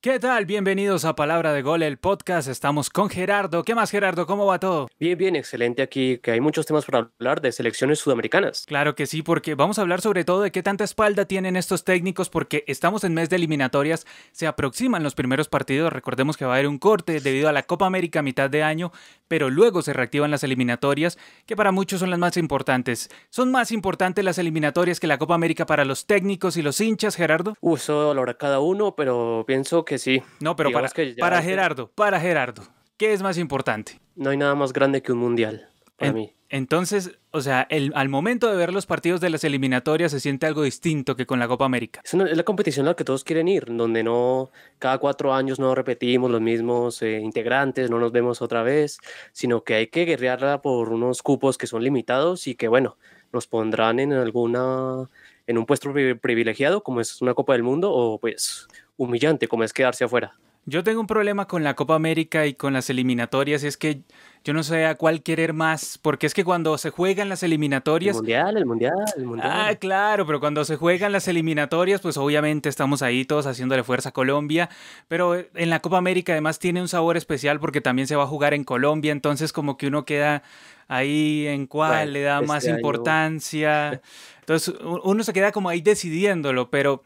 ¿Qué tal? Bienvenidos a Palabra de Gol, el podcast. Estamos con Gerardo. ¿Qué más, Gerardo? ¿Cómo va todo? Bien, bien, excelente aquí, que hay muchos temas para hablar de selecciones sudamericanas. Claro que sí, porque vamos a hablar sobre todo de qué tanta espalda tienen estos técnicos, porque estamos en mes de eliminatorias, se aproximan los primeros partidos, recordemos que va a haber un corte debido a la Copa América a mitad de año, pero luego se reactivan las eliminatorias, que para muchos son las más importantes. ¿Son más importantes las eliminatorias que la Copa América para los técnicos y los hinchas, Gerardo? Lo hará cada uno, pero pienso que sí. No, pero para, para Gerardo, para Gerardo, ¿qué es más importante? No hay nada más grande que un mundial para mí. Entonces, o sea, el, al momento de ver los partidos de las eliminatorias se siente algo distinto que con la Copa América. Es, la competición a la que todos quieren ir, donde no cada cuatro años no repetimos los mismos eh, integrantes, no nos vemos otra vez, sino que hay que guerrearla por unos cupos que son limitados y que, bueno, nos pondrán en alguna en un puesto privilegiado como es una Copa del Mundo o pues humillante como es quedarse afuera. Yo tengo un problema con la Copa América y con las eliminatorias, es que yo no sé a cuál querer más, porque es que cuando se juegan las eliminatorias... El mundial, el mundial, el mundial. Ah, claro, pero cuando se juegan las eliminatorias, pues obviamente estamos ahí todos haciéndole fuerza a Colombia, pero en la Copa América además tiene un sabor especial porque también se va a jugar en Colombia, entonces como que uno queda ahí en cuál le da más este importancia. Entonces uno se queda como ahí decidiéndolo, pero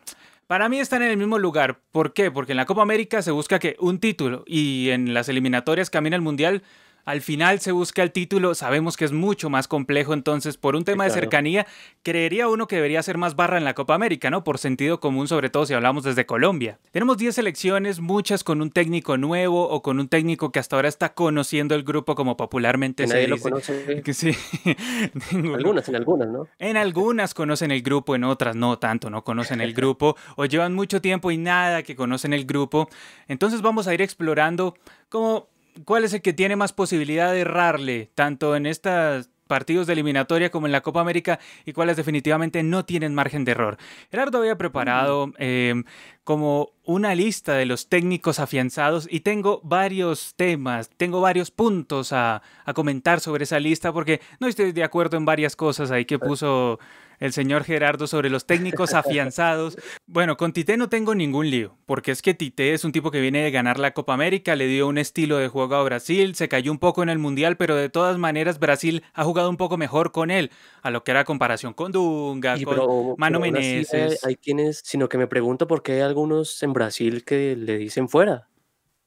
para mí están en el mismo lugar. ¿Por qué? Porque en la Copa América se busca que un título y en las eliminatorias camina el Mundial al final se busca el título, sabemos que es mucho más complejo, entonces por un tema de cercanía, creería uno que debería ser más barra en la Copa América, ¿no? Por sentido común, sobre todo si hablamos desde Colombia. Tenemos 10 selecciones, muchas con un técnico nuevo o con un técnico que hasta ahora está conociendo el grupo como popularmente se dice. conoce. Sí. algunas, en algunas, ¿no? En algunas conocen el grupo, en otras no tanto, no conocen el grupo o llevan mucho tiempo y nada que conocen el grupo. Entonces vamos a ir explorando cómo ¿Cuál es el que tiene más posibilidad de errarle, tanto en estos partidos de eliminatoria como en la Copa América, y cuáles definitivamente no tienen margen de error? Gerardo había preparado em, como una lista de los técnicos afianzados y tengo varios temas, tengo varios puntos a, a comentar sobre esa lista porque no estoy de acuerdo en varias cosas ahí que puso el señor Gerardo sobre los técnicos afianzados. Bueno, con Tite no tengo ningún lío, porque es que Tite es un tipo que viene de ganar la Copa América, le dio un estilo de juego a Brasil, se cayó un poco en el Mundial, pero de todas maneras Brasil ha jugado un poco mejor con él, a lo que era comparación con Dunga, con Mano Meneses. hay quienes, sino que me pregunto por qué hay algunos en Brasil que le dicen fuera.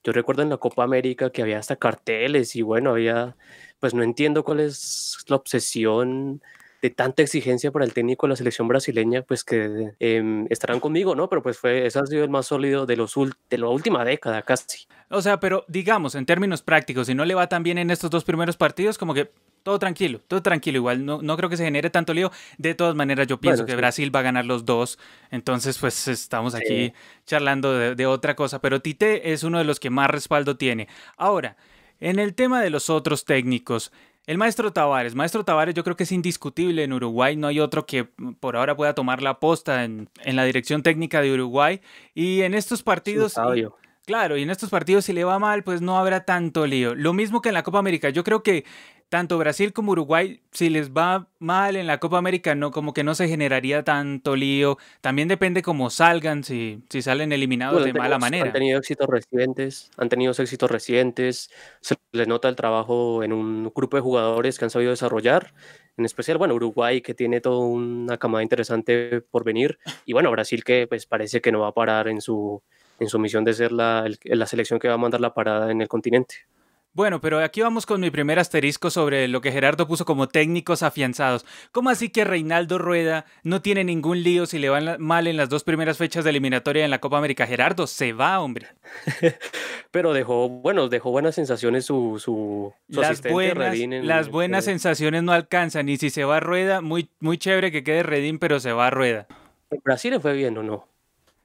Yo recuerdo en la Copa América que había hasta carteles y bueno, había, pues no entiendo cuál es la obsesión de tanta exigencia para el técnico de la selección brasileña, pues que em, estarán conmigo, ¿no? Pero pues fue, ese ha sido el más sólido de, los, de la última década casi. O sea, pero digamos, en términos prácticos, si no le va tan bien en estos dos primeros partidos, como que todo tranquilo, todo tranquilo. Igual no, no creo que se genere tanto lío. De todas maneras, yo pienso que Brasil va a ganar los dos. Entonces, pues estamos aquí charlando de, de, otra cosa. Pero Tite es uno de los que más respaldo tiene. Ahora, en el tema de los otros técnicos, el maestro Tavares. Maestro Tavares yo creo que es indiscutible en Uruguay. No hay otro que por ahora pueda tomar la posta en, en la dirección técnica de Uruguay. Y en estos partidos... claro, y en estos partidos si le va mal, pues no habrá tanto lío. Lo mismo que en la Copa América. Yo creo que tanto Brasil como Uruguay, si les va mal en la Copa América, no, como que no se generaría tanto lío. También depende cómo salgan, si, si salen eliminados de mala manera. Han tenido éxitos recientes, han tenido éxitos recientes, se les nota el trabajo en un grupo de jugadores que han sabido desarrollar. En especial, bueno, Uruguay que tiene toda una camada interesante por venir. Y bueno, Brasil que pues parece que no va a parar en su, en su misión de ser la, la selección que va a mandar la parada en el continente. Bueno, pero aquí vamos con mi primer asterisco sobre lo que Gerardo puso como técnicos afianzados. ¿Cómo así que Reinaldo Rueda no tiene ningún lío si le van mal en las dos primeras fechas de eliminatoria en la Copa América? Gerardo, se va, hombre. pero dejó, bueno, dejó buenas sensaciones su, su, las buenas, las buenas sensaciones no alcanzan. Y si se va a Rueda, muy, muy chévere que quede Redín, pero se va a Rueda. ¿En Brasil le fue bien o no?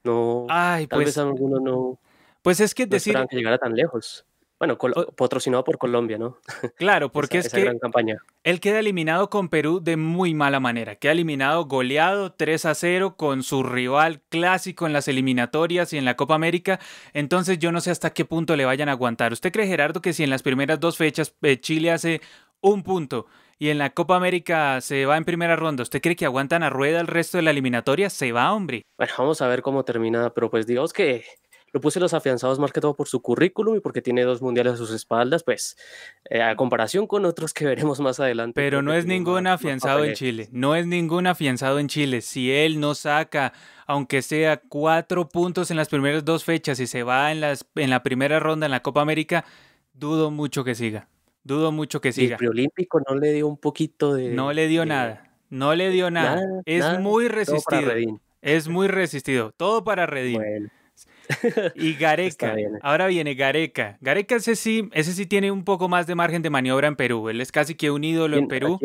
No. Ay, tal pues, vez alguno no. Pues es que decir. que llegara tan lejos. Bueno, patrocinado por Colombia, ¿no? Claro, porque es que gran campaña. él queda eliminado con Perú de muy mala manera. Queda eliminado goleado 3 a 0 con su rival clásico en las eliminatorias y en la Copa América. Entonces yo no sé hasta qué punto le vayan a aguantar. ¿Usted cree, Gerardo, que si en las primeras dos fechas eh, Chile hace un punto y en la Copa América se va en primera ronda, ¿usted cree que aguantan a rueda el resto de la eliminatoria? Se va, hombre. Bueno, vamos a ver cómo termina, pero pues digamos que lo puse los afianzados más que todo por su currículum y porque tiene dos mundiales a sus espaldas, pues eh, a comparación con otros que veremos más adelante. Pero no es ningún afianzado en Chile, no es ningún afianzado en Chile. Si él no saca, aunque sea cuatro puntos en las primeras dos fechas y se va en, las, en la primera ronda en la Copa América, dudo mucho que siga. Dudo mucho que siga. ¿Y el preolímpico no le dio un poquito de... No le dio nada, no le dio nada. es muy resistido. Es muy resistido. Todo para Redín. Y Gareca. Ahora viene Gareca. Gareca ese sí, ese sí tiene un poco más de margen de maniobra en Perú. Él es casi que un ídolo en Perú.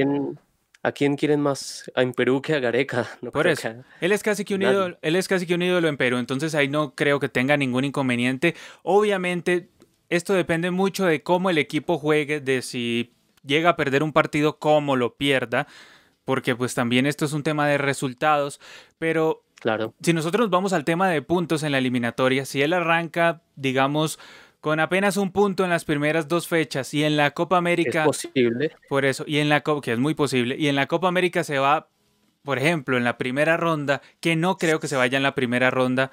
¿A quién, quieren más en Perú que a Gareca? Por eso. Él es casi que un ídolo, él es casi que un ídolo en Perú. Entonces ahí no creo que tenga ningún inconveniente. Obviamente, esto depende mucho de cómo el equipo juegue, de si llega a perder un partido, cómo lo pierda. Porque pues también esto es un tema de resultados. Pero Claro. Si nosotros nos vamos al tema de puntos en la eliminatoria, si él arranca, digamos, con apenas un punto en las primeras dos fechas y en la Copa América. Es posible. Por eso, y en la Copa, que es muy posible, y en la Copa América se va, por ejemplo, en la primera ronda, que no creo que se vaya en la primera ronda,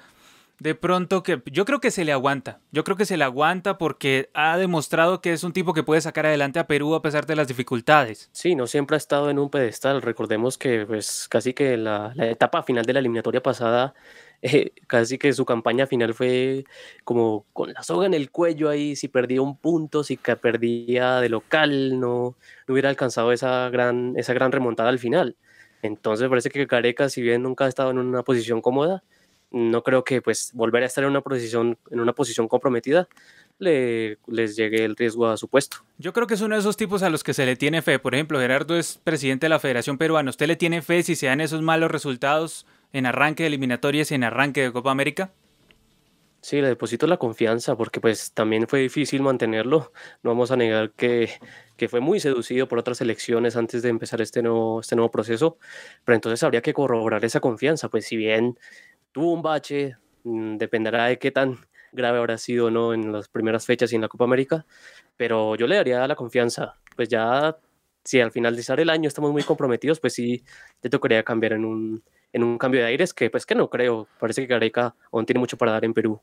de pronto que yo creo que se le aguanta. Yo creo que se le aguanta porque ha demostrado que es un tipo que puede sacar adelante a Perú a pesar de las dificultades. Sí, no siempre ha estado en un pedestal. Recordemos que pues casi que la, etapa final de la eliminatoria pasada, eh, casi que su campaña final fue como con la soga en el cuello ahí, si perdía un punto, si perdía de local, no, no hubiera alcanzado esa gran, esa gran remontada al final. Entonces parece que Careca, si bien nunca ha estado en una posición cómoda, no creo que pues volver a estar en una posición, en una posición comprometida le, les llegue el riesgo a su puesto. Yo creo que es uno de esos tipos a los que se le tiene fe. Por ejemplo, Gerardo es presidente de la Federación Peruana. ¿Usted le tiene fe si se dan esos malos resultados en arranque de eliminatorias y en arranque de Copa América? Sí, le deposito la confianza porque pues también fue difícil mantenerlo. No vamos a negar que, que fue muy seducido por otras elecciones antes de empezar este nuevo, este nuevo proceso, pero entonces habría que corroborar esa confianza. Pues si bien tuvo un bache, mm, dependerá de qué tan grave habrá sido no en las primeras fechas y en la Copa América, pero yo le daría la confianza, pues ya si al finalizar el año estamos muy comprometidos, pues sí, te tocaría cambiar en un, en un cambio de aires que pues que no creo, parece que Gareca aún tiene mucho para dar en Perú.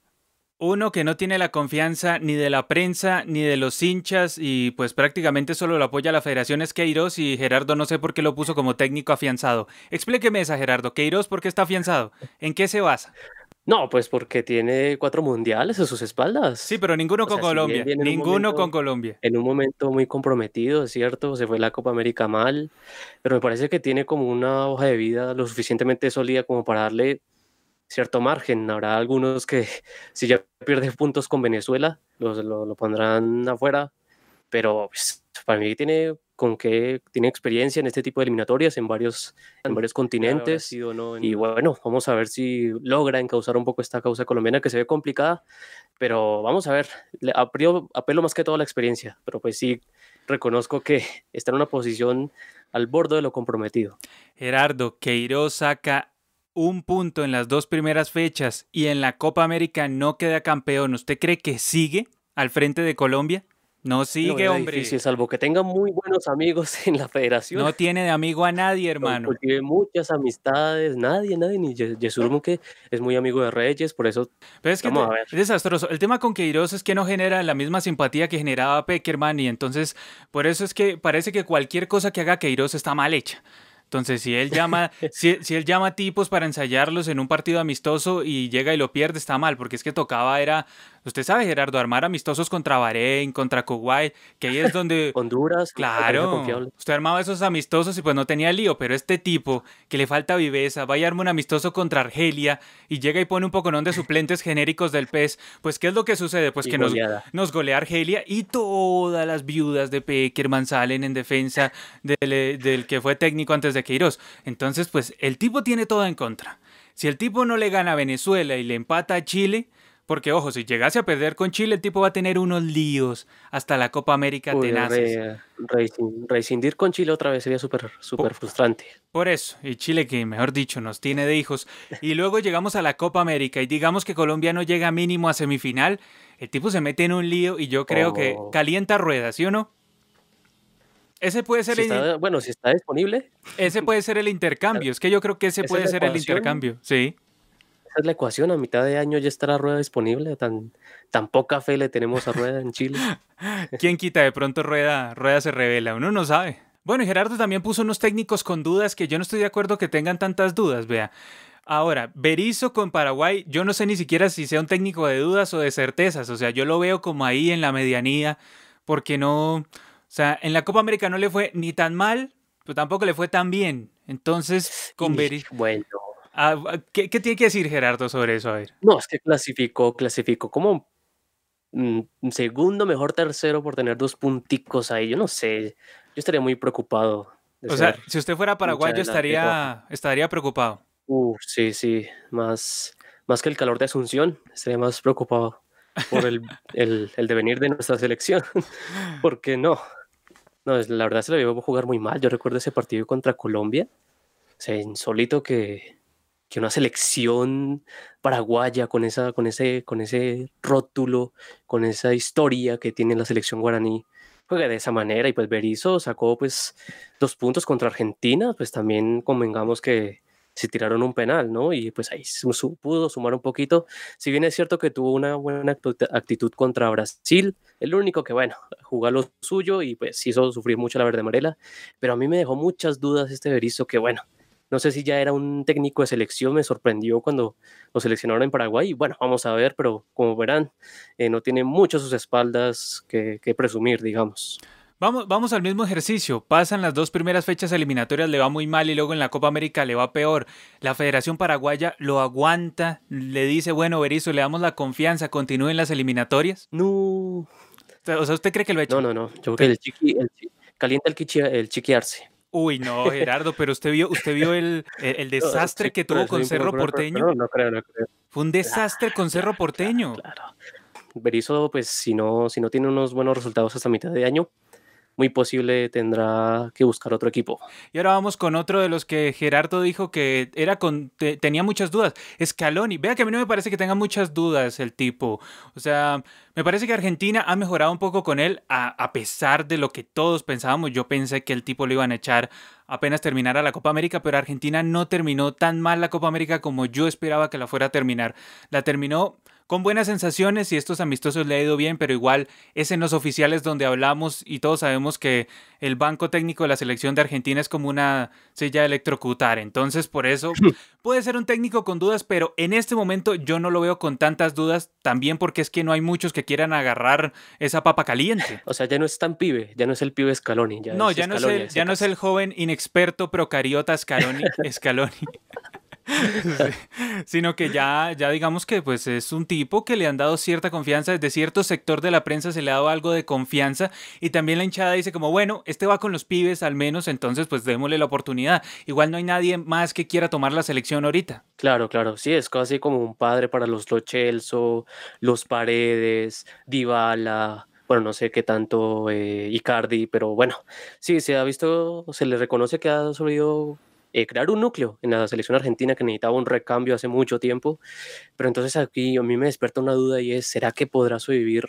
Uno que no tiene la confianza ni de la prensa ni de los hinchas y pues prácticamente solo lo apoya la federación es Queiroz y Gerardo no sé por qué lo puso como técnico afianzado. Explíqueme esa Gerardo, Queiroz ¿por qué está afianzado? ¿En qué se basa? No, pues porque tiene cuatro mundiales a sus espaldas. Sí, pero ninguno con Colombia. ninguno con Colombia. En un momento muy comprometido, es cierto. Se fue la Copa América mal. Pero me parece que tiene como una hoja de vida lo suficientemente sólida como para darle cierto margen. Habrá algunos que si ya pierde puntos con Venezuela, lo, lo pondrán afuera, pero pues, para mí tiene con que tiene experiencia en este tipo de eliminatorias en varios, en varios continentes. Y bueno, vamos a ver si logra encauzar un poco esta causa colombiana que se ve complicada, pero vamos a ver, apelo, apelo más que todo a la experiencia, pero pues sí, reconozco que está en una posición al borde de lo comprometido. Gerardo, Queiroz saca un punto en las dos primeras fechas y en la Copa América no queda campeón, ¿usted cree que sigue al frente de Colombia? No sigue, no, hombre. Difícil, salvo que tenga muy buenos amigos en la federación. No tiene de amigo a nadie, hermano. Tiene muchas amistades, nadie, nadie, ni Yesurmo que es muy amigo de Reyes, por eso. Pero es que es desastroso. El tema con Queiroz es que no genera la misma simpatía que generaba Peckerman, y entonces por eso es que parece que cualquier cosa que haga Queiroz está mal hecha. Entonces, si él llama, si, si, él llama tipos para ensayarlos en un partido amistoso y llega y lo pierde, está mal, porque es que tocaba era Usted sabe, Gerardo, armar amistosos contra Bahrein, contra Kuwait, que ahí es donde... Honduras. Claro. Usted armaba esos amistosos y pues no tenía lío, pero este tipo que le falta viveza, va a armar un amistoso contra Argelia y llega y pone un poconón de suplentes genéricos del PES, pues ¿qué es lo que sucede? Pues que nos, nos, golea Argelia y todas las viudas de Peckerman salen en defensa del, del que fue técnico antes de Queiroz. Entonces, pues el tipo tiene todo en contra. Si el tipo no le gana a Venezuela y le empata a Chile, porque, ojo, si llegase a perder con Chile, el tipo va a tener unos líos hasta la Copa América Uy, tenaces. rescindir con Chile otra vez sería súper súper frustrante. Por eso, y Chile que, mejor dicho, nos tiene de hijos. Y luego llegamos a la Copa América y digamos que Colombia no llega mínimo a semifinal, el tipo se mete en un lío y yo creo que oh. calienta ruedas, ¿sí o no? Ese puede ser el... bueno, si está disponible. Ese puede ser el intercambio. Es que yo creo que ese puede ser el intercambio, sí. Esa es la ecuación. A mitad de año ya está la rueda disponible. Tan, tan poca fe le tenemos a rueda en Chile. ¿Quién quita? De pronto rueda, rueda se revela. Uno no sabe. Bueno, y Gerardo también puso unos técnicos con dudas que yo no estoy de acuerdo que tengan tantas dudas, vea. Ahora, Berizzo con Paraguay, yo no sé ni siquiera si sea un técnico de dudas o de certezas, o sea, yo lo veo como ahí en la medianía, porque no, o sea, en la Copa América no le fue ni tan mal, pero tampoco le fue tan bien. Entonces, con Berizzo... Bueno. Ah, ¿qué, ¿Qué tiene que decir Gerardo sobre eso? A ver. No, es que clasificó, clasificó como mm, segundo, mejor tercero por tener dos punticos ahí. Yo no sé, yo estaría muy preocupado. O sea, si usted fuera paraguayo estaría, estaría preocupado. Uh, sí, sí, más, más que el calor de Asunción, estaría más preocupado por el, el, el devenir de nuestra selección, porque no, no, la verdad se lo vio jugar muy mal. Yo recuerdo ese partido contra Colombia, o sea, insólito que, que una selección paraguaya con, esa, con, ese, con ese rótulo, con esa historia que tiene la selección guaraní, juega de esa manera y pues Berizzo sacó pues dos puntos contra Argentina, pues también convengamos que se tiraron un penal, ¿no? Y pues ahí pudo sumar un poquito. Si bien es cierto que tuvo una buena actitud contra Brasil, el único que, bueno, jugó lo suyo y pues hizo sufrir mucho la verde amarela, pero a mí me dejó muchas dudas este Berizzo que, bueno, no sé si ya era un técnico de selección, me sorprendió cuando lo seleccionaron en Paraguay. Bueno, vamos a ver, pero como verán, eh, no tiene mucho sus espaldas que, que presumir, digamos. Vamos, vamos al mismo ejercicio. Pasan las dos primeras fechas eliminatorias, le va muy mal y luego en la Copa América le va peor. La Federación Paraguaya lo aguanta, le dice, bueno, Berizzo, le damos la confianza, continúen las eliminatorias. No. O sea, ¿usted cree que lo ha hecho? No, no, no. Yo creo que el chiqui, el, calienta el, chiqui, el chiquiarse. Uy, no, Gerardo, pero usted vio, usted vio el, el, desastre no, que tuvo con Cerro Porteño. No, no creo, no creo. Fue un desastre con Cerro Porteño. Claro, claro. Berizzo, pues si no, si no tiene unos buenos resultados hasta mitad de año, muy posible tendrá que buscar otro equipo. Y ahora vamos con otro de los que Gerardo dijo que era con, te, tenía muchas dudas. Scaloni. Vea que a mí no me parece que tenga muchas dudas el tipo. O sea, me parece que Argentina ha mejorado un poco con él a, a pesar de lo que todos pensábamos. Yo pensé que el tipo lo iban a echar apenas terminara la Copa América, pero Argentina no terminó tan mal la Copa América como yo esperaba que la fuera a terminar. La terminó con buenas sensaciones y estos amistosos le ha ido bien, pero igual es en los oficiales donde hablamos y todos sabemos que el banco técnico de la selección de Argentina es como una silla electrocutar. Entonces, por eso puede ser un técnico con dudas, pero en este momento yo no lo veo con tantas dudas, también porque es que no hay muchos que quieran agarrar esa papa caliente. O sea, ya no es tan pibe, ya no es el pibe Scaloni. Ya no, es ya, no, es el, ya no es el joven inexperto procariota Scaloni. Scaloni. Sino que ya, ya digamos que pues es un tipo que le han dado cierta confianza, desde cierto sector de la prensa se le ha dado algo de confianza y también la hinchada dice como, bueno, este va con los pibes al menos, entonces pues démosle la oportunidad. Igual no hay nadie más que quiera tomar la selección ahorita. Claro, claro, sí, es casi como un padre para los Lochelso, los Paredes, Dybala, bueno, no sé qué tanto eh, Icardi, pero bueno, sí, se ha visto, se le reconoce que ha subido eh, crear un núcleo en la selección argentina que necesitaba un recambio hace mucho tiempo. Pero entonces aquí a mí me despierta una duda y es, ¿será que podrá sobrevivir,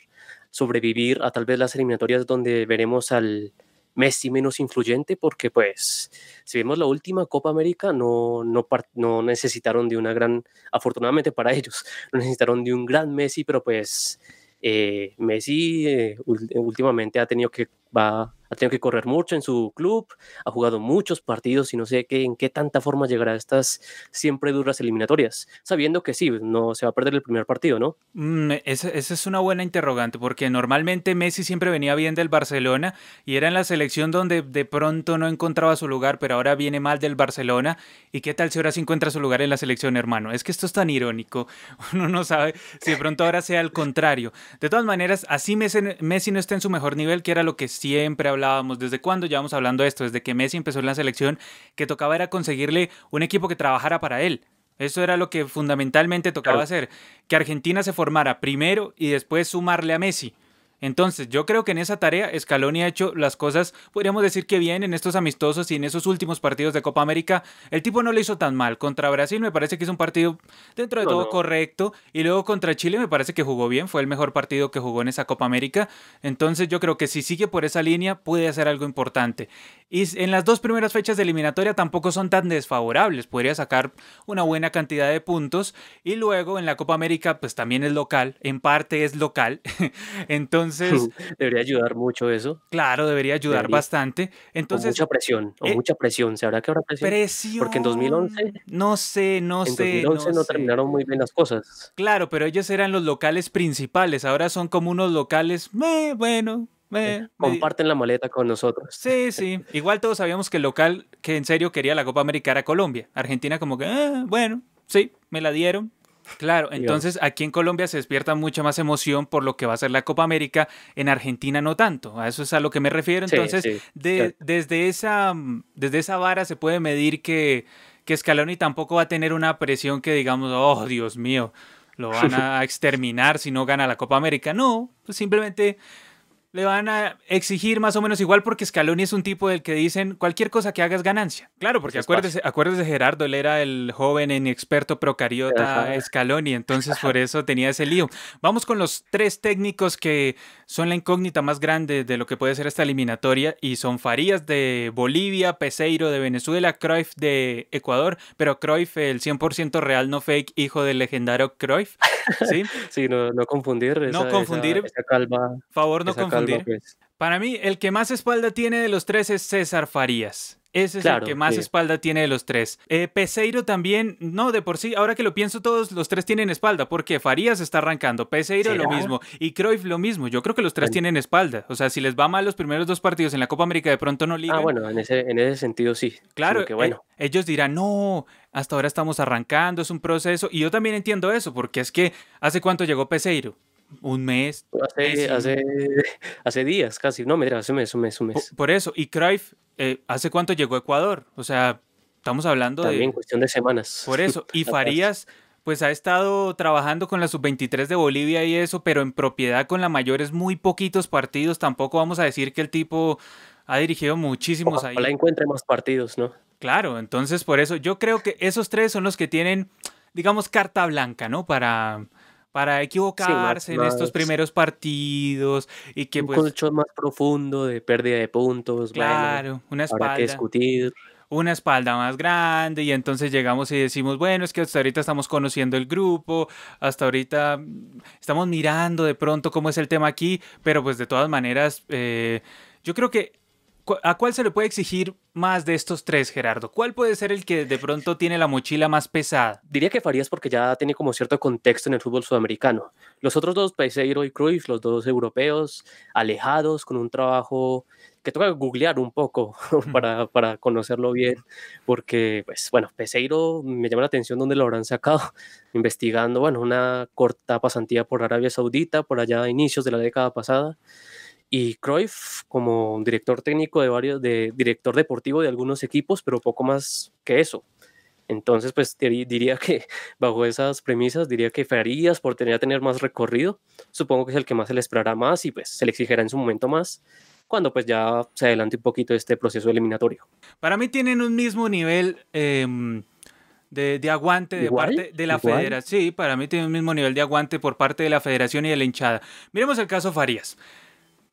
sobrevivir a tal vez las eliminatorias donde veremos al Messi menos influyente? Porque pues, si vemos la última Copa América, no, no, no necesitaron de una gran, afortunadamente para ellos, no necesitaron de un gran Messi, pero pues... Eh, Messi eh, últimamente ha tenido que va ha tenido que correr mucho en su club, ha jugado muchos partidos y no sé qué, en qué tanta forma llegará a estas siempre duras eliminatorias, sabiendo que sí, no se va a perder el primer partido, ¿no? Mm, esa, es una buena interrogante, porque normalmente Messi siempre venía bien del Barcelona y era en la selección donde de pronto no encontraba su lugar, pero ahora viene mal del Barcelona. ¿Y qué tal si ahora sí encuentra su lugar en la selección, hermano? Es que esto es tan irónico, uno no sabe si de pronto ahora sea al contrario. De todas maneras, así Messi, Messi no está en su mejor nivel, que era lo que siempre hablaba hablábamos, desde cuándo llevamos hablando de esto, desde que Messi empezó en la selección, que tocaba era conseguirle un equipo que trabajara para él. Eso era lo que fundamentalmente tocaba claro. hacer, que Argentina se formara primero y después sumarle a Messi. Entonces, yo creo que en esa tarea Scaloni ha hecho las cosas, podríamos decir que bien en estos amistosos y en esos últimos partidos de Copa América. El tipo no lo hizo tan mal. Contra Brasil me parece que es un partido dentro de todo correcto. Y luego contra Chile me parece que jugó bien. Fue el mejor partido que jugó en esa Copa América. Entonces, yo creo que si sigue por esa línea puede hacer algo importante. Y en las dos primeras fechas de eliminatoria tampoco son tan desfavorables. Podría sacar una buena cantidad de puntos. Y luego en la Copa América, pues también es local. En parte es local. Entonces debería ayudar mucho eso. Claro, debería ayudar bastante. Entonces, mucha presión, o eh, mucha presión. ¿Se habrá que habrá presión? Presión. Porque en 2011. No sé, no sé. En 2011 no, terminaron muy bien las cosas. Claro, pero ellos eran los locales principales. Ahora son como unos locales, bueno, eh, comparten la maleta con nosotros. Sí, sí. Igual todos sabíamos que el local que en serio quería la Copa América era Colombia. Argentina como que, ah, bueno, sí, me la dieron. Claro, entonces aquí en Colombia se despierta mucha más emoción por lo que va a ser la Copa América, en Argentina no tanto, a eso es a lo que me refiero. Entonces, desde, esa, desde esa vara se puede medir que, que Scaloni tampoco va a tener una presión que digamos, oh Dios mío, lo van a exterminar si no gana la Copa América. No, pues simplemente le van a exigir más o menos igual porque Scaloni es un tipo del que dicen cualquier cosa que hagas ganancia. Claro, porque acuérdese, acuérdese Gerardo, él era el joven inexperto procariota Scaloni, entonces por eso tenía ese lío. Vamos con los tres técnicos que son la incógnita más grande de lo que puede ser esta eliminatoria y son Farías de Bolivia, Peseiro de Venezuela, Cruyff de Ecuador, pero Cruyff el 100% real, no fake, hijo del legendario Cruyff. Sí, sí no, no confundir. no confundir. Favor, no confundir pues. Para mí, el que más espalda tiene de los tres es César Farías. Ese es el que más espalda tiene de los tres. Eh, Peseiro también, no, de por sí, ahora que lo pienso, todos los tres tienen espalda, porque Farías está arrancando, Peseiro lo mismo, y Cruyff lo mismo. Yo creo que los tres tienen espalda. O sea, si les va mal los primeros dos partidos en la Copa América, de pronto no ligan. Ah, bueno, en ese, en ese sentido sí. Claro, que bueno. Eh, ellos dirán, no, hasta ahora estamos arrancando, es un proceso. Y yo también entiendo eso, porque es que, ¿hace cuánto llegó Peseiro? Un mes. Hace, hace, hace, días casi, no, mira, hace un mes, un mes, un mes. Por, eso, y Cruyff, eh, ¿hace cuánto llegó a Ecuador? O sea, estamos hablando También de... en cuestión de semanas. Por eso, y Farías, pues ha estado trabajando con la sub-23 de Bolivia y eso, pero en propiedad con la mayor es muy poquitos partidos, tampoco vamos a decir que el tipo ha dirigido muchísimos ahí. Ojalá encuentre más partidos, ¿no? Claro, entonces por eso yo creo que esos tres son los que tienen, digamos, carta blanca, ¿no? Para para equivocarse en estos primeros partidos y que un pues colchón más profundo de pérdida de puntos. Claro, una espalda. Que discutir. Una espalda más grande y entonces llegamos y decimos, bueno, es que hasta ahorita estamos conociendo el grupo, hasta ahorita mm, estamos mirando de pronto cómo es el tema aquí, pero pues de todas maneras, eh, yo creo que ¿A cuál se le puede exigir más de estos tres, Gerardo? ¿Cuál puede ser el que de pronto tiene la mochila más pesada? Diría que Farías porque ya tiene como cierto contexto en el fútbol sudamericano. Los otros dos, Peseiro y Cruyff, los dos europeos, alejados, con un trabajo que toca googlear un poco para, para, conocerlo bien, porque, pues, bueno, Peseiro me llama la atención dónde lo habrán sacado, investigando, bueno, una corta pasantía por Arabia Saudita, por allá a inicios de la década pasada, y Cruyff como director técnico de varios, de director deportivo de algunos equipos, pero poco más que eso. Entonces, pues diría que bajo esas premisas, diría que Farías por tener, tener más recorrido, supongo que es el que más se le esperará más y pues se le exigirá en su momento más cuando pues ya se adelante un poquito este proceso eliminatorio. Para mí tienen un mismo nivel em, de, de, aguante de parte de la federación. Sí, para mí tienen un mismo nivel de aguante por parte de la federación y de la hinchada. Miremos el caso Farías.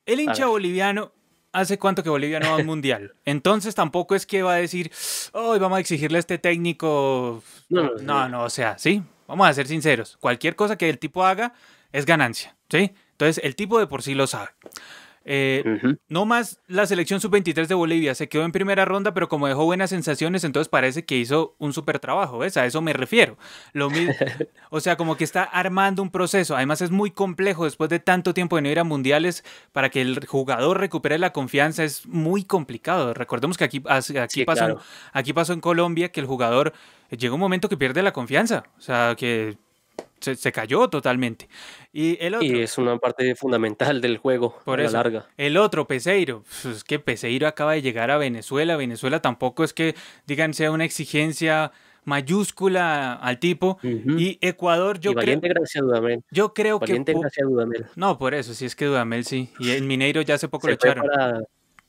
El hincha boliviano ¿Hace cuánto que Bolivia no va a un mundial? Entonces tampoco es que va a decir, hoy vamos a exigirle a este técnico. No, no, no, o sea, sí, vamos a ser sinceros. Cualquier cosa que el tipo haga es ganancia, ¿sí? Entonces el tipo de por sí lo sabe. Eh, no más la selección sub-23 de Bolivia se quedó en primera ronda, pero como dejó buenas sensaciones, entonces parece que hizo un super trabajo, ¿ves? A eso me refiero. Lo mismo, o sea, como que está armando un proceso. Además es muy complejo después de tanto tiempo de no ir a mundiales para que el jugador recupere la confianza es muy complicado. Recordemos que aquí, aquí, pasó, aquí pasó en Colombia que el jugador llega un momento que pierde la confianza, o sea, que se, cayó totalmente. Y, el otro, y es una parte fundamental del juego por eso, larga. El otro, Peseiro. Pues es que Peseiro acaba de llegar a Venezuela. Venezuela tampoco es que, digan, sea una exigencia mayúscula al tipo. Y Ecuador, yo y creo. gracias a Dudamel. Yo creo Valiente que. gracias a Dudamel. No, por eso, sí es que Dudamel sí. Y el Mineiro ya hace poco Se lo echaron. para,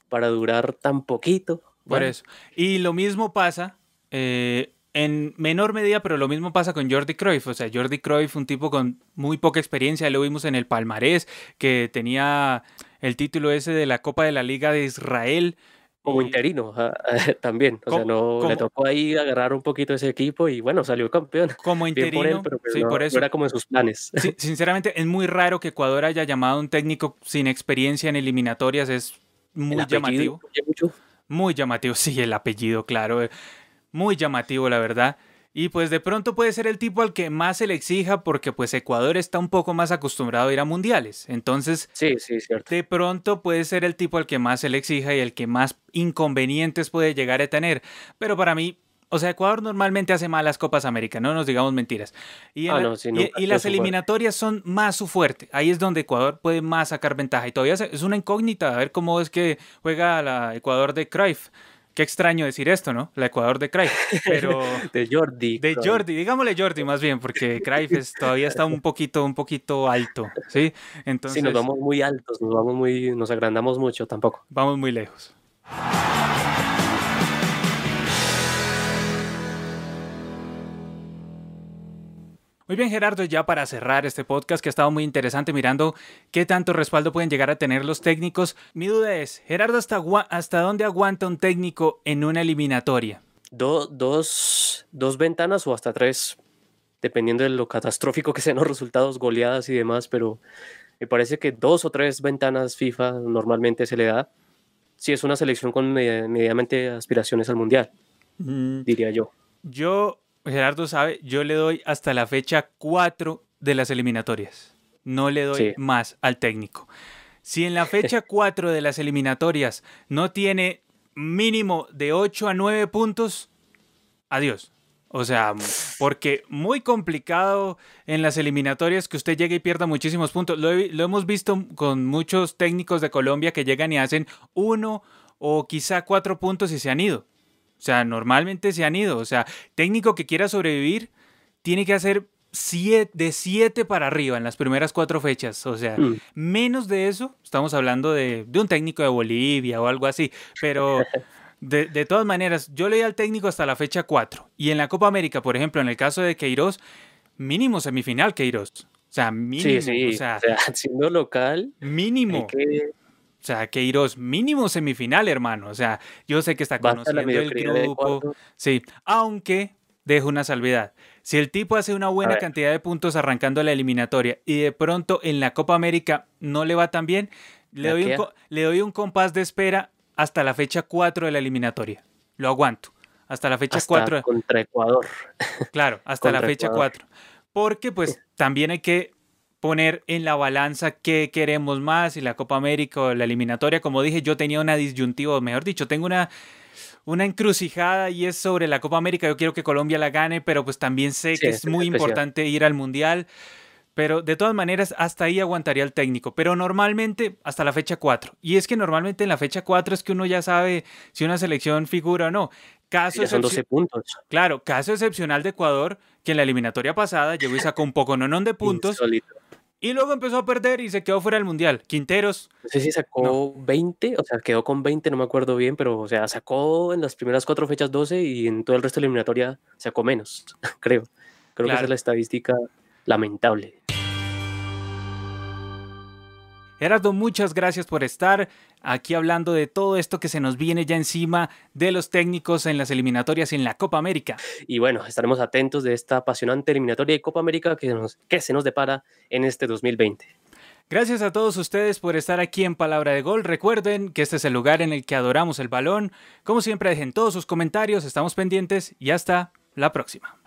para durar tan poquito. Por Bueno, eso. Y lo mismo pasa eh, en menor medida, pero lo mismo pasa con Jordi Cruyff. O sea, Jordi Cruyff, un tipo con muy poca experiencia, lo vimos en el palmarés, que tenía el título ese de la Copa de la Liga de Israel. Como interino también. O sea, no le tocó ahí agarrar un poquito ese equipo y bueno, salió campeón. Como por interino, él, pero pues sí, no, por no eso. era como en sus planes. Sí, sinceramente, es muy raro que Ecuador haya llamado a un técnico sin experiencia en eliminatorias. Es muy El llamativo. mucho. Muy llamativo, sí, el apellido, claro. Muy llamativo, la verdad. Y pues de pronto puede ser el tipo al que más se le exija porque pues Ecuador está un poco más acostumbrado a ir a mundiales. Entonces, Sí, sí, cierto. de pronto puede ser el tipo al que más se le exija y el que más inconvenientes puede llegar a tener. Pero para mí, o sea, Ecuador normalmente hace malas Copas América, no nos digamos mentiras. Y, Ah, la- no, sí, y- y las eliminatorias son más su fuerte. Ahí es donde Ecuador puede más sacar ventaja. Y todavía es una incógnita a ver cómo es que juega la Ecuador de Cruyff. Qué extraño decir esto, ¿no? La Ecuador de Cruyff. Pero De Jordi. de Cruyff. Jordi, digámosle Jordi más bien, porque es- todavía está un poquito, un poquito alto, ¿sí? Entonces Sí, nos vamos muy altos, nos vamos muy, nos agrandamos mucho tampoco. vamos muy lejos. Muy bien, Gerardo, ya para cerrar este podcast que ha estado muy interesante mirando qué tanto respaldo pueden llegar a tener los técnicos. Mi duda es, Gerardo, ¿hasta, hasta dónde aguanta un técnico en una eliminatoria? Do- dos, dos ventanas o hasta tres, dependiendo de lo catastrófico que sean los resultados, goleadas y demás, pero me parece que dos o tres ventanas FIFA normalmente se le da si es una selección con media- medianamente aspiraciones al mundial, Mm, diría yo. Yo, Gerardo sabe, yo le doy hasta la fecha 4 de las eliminatorias. No le doy Sí. más al técnico. Si en la fecha 4 de las eliminatorias no tiene mínimo de 8 a 9 puntos, adiós. O sea, porque muy complicado en las eliminatorias que usted llegue y pierda muchísimos puntos. Lo, he- lo hemos visto con muchos técnicos de Colombia que llegan y hacen uno o quizá cuatro puntos y se han ido. O sea, normalmente se han ido. O sea, técnico que quiera sobrevivir tiene que hacer siete, de 7 para arriba en las primeras cuatro fechas. O sea, Mm. menos de eso, estamos hablando de, de un técnico de Bolivia o algo así. Pero de, de todas maneras, yo leí al técnico hasta la fecha 4. Y en la Copa América, por ejemplo, en el caso de Queiroz, mínimo semifinal Queiroz. O sea, mínimo. Sí, sí, O sea, o sea, siendo local, hay mínimo. que O sea, Queiroz, mínimo semifinal, hermano. O sea, yo sé que está conociendo el grupo. Sí, aunque dejo una salvedad. Si el tipo hace una buena cantidad de puntos arrancando la eliminatoria y de pronto en la Copa América no le va tan bien, le doy, un, queda. co- le doy un compás de espera hasta la fecha 4 de la eliminatoria. Lo aguanto. Hasta la fecha Hasta 4. contra Ecuador. Claro, hasta la fecha Ecuador. 4. Porque pues también hay que poner en la balanza qué queremos más, y la Copa América o la eliminatoria. Como dije, yo tenía una disyuntiva, o mejor dicho, tengo una, una encrucijada y es sobre la Copa América. Yo quiero que Colombia la gane, pero pues también sé Sí, que es es muy especial. importante ir al Mundial. Pero de todas maneras, hasta ahí aguantaría el técnico. Pero normalmente hasta la fecha 4. Y es que normalmente en la fecha 4 es que uno ya sabe si una selección figura o no. Caso son excepci- 12 puntos. Claro, caso excepcional de Ecuador, que en la eliminatoria pasada llegó y sacó un poco nonón de puntos. Y luego empezó a perder y se quedó fuera del mundial. Quinteros, No sé si sacó 20, o sea, quedó con 20, no me acuerdo bien, pero o sea, sacó en las primeras cuatro fechas 12 y en todo el resto de la eliminatoria sacó menos, creo. Creo que esa Claro. es la estadística lamentable. Gerardo, muchas gracias por estar aquí hablando de todo esto que se nos viene ya encima de los técnicos en las eliminatorias y en la Copa América. Y bueno, estaremos atentos de esta apasionante eliminatoria de Copa América que, nos, que se nos depara en este 2020. Gracias a todos ustedes por estar aquí en Palabra de Gol. Recuerden que este es el lugar en el que adoramos el balón. Como siempre, dejen todos sus comentarios, estamos pendientes y hasta la próxima.